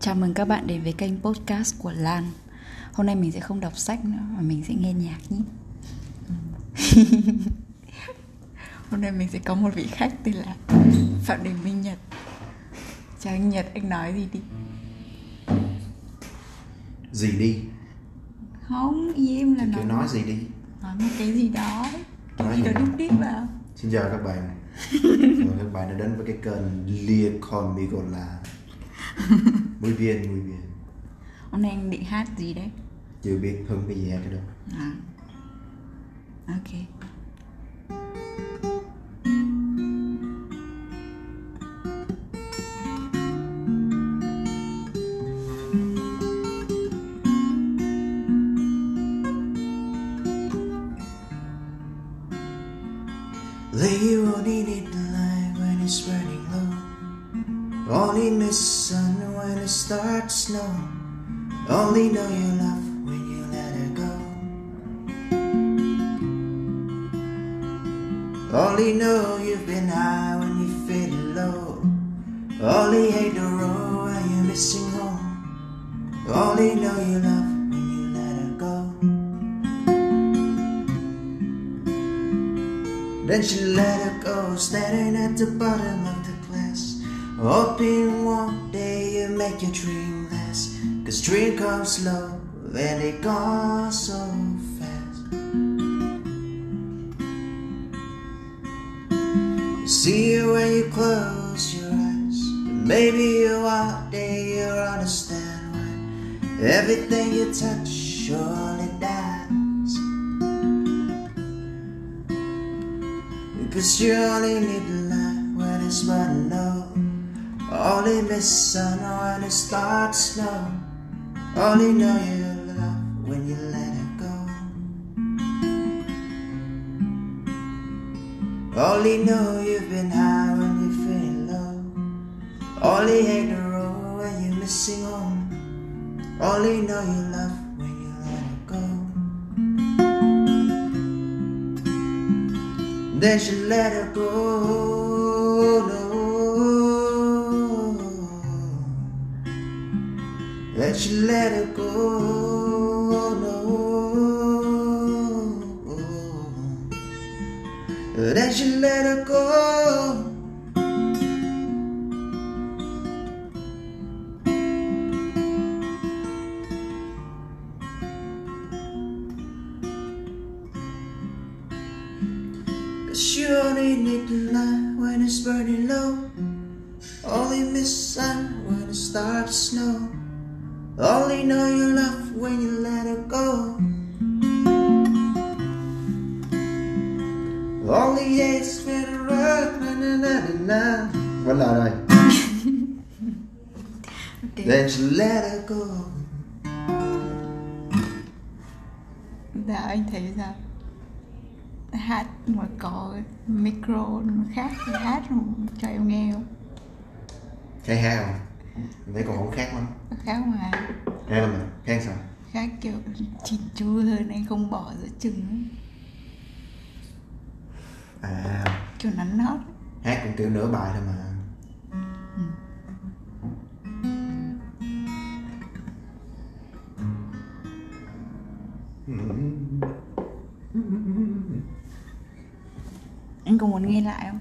Chào mừng các bạn đến với kênh podcast của Lan. Hôm nay mình sẽ không đọc sách nữa mà mình sẽ nghe nhạc nhé. Hôm nay mình sẽ có một vị khách tên là Phạm Đình Minh Nhật. Chào anh Nhật, anh nói gì đi? Gì đi? Không, ý em là thì nói nói gì đi? Nói một cái gì đó. Cái Nói gì đó đúc đít vào. Xin chào các bạn. Chào các bạn đã đến với cái kênh Lia Conmigola Muy bien, muy bien Hôm nay anh định hát gì đấy? Chưa biết hưng cái gì hết đâu. À. Ok. They only need the light when it's low Only miss sun when it starts snow Only know you love when you let her go. Only know you've been high when you feel low. Only hate the road when you're missing home. Only know you love when you let her go. Then she let her go, standing at the bottom of the. Hoping one day you make your dream last. Cause dream comes slow, and they gone so fast. You see it when you close your eyes. But maybe one day you'll understand why everything you touch surely dies. Cause you only need the light when it's burning low Only miss sun when it starts to snow Only know you love when you let it go. Only know you've been high when you're feeling low. Only hate the road when you're missing home. Only know you love when you let it go. Then she let her go. Then she let her go. No. Then she let her go. Cause you only need the light when it's burning low. Only miss sun when it starts to snow. Only know you love when you let it go. Only when it run, na na na na na. Vẫn là rồi. Ok Then she let it go. Dạ anh thấy sao Hát mà có micro nó khác thì hát cho em nghe không Khác hát không? Mình thấy còn không khác lắm. Khác mà Khác lắm mà. Khác sao? khác kiểu chỉn chu hơn anh không bỏ giữa chừng. À, kiểu nắn nót hát cũng kiểu nửa bài thôi mà. anh có muốn nghe lại không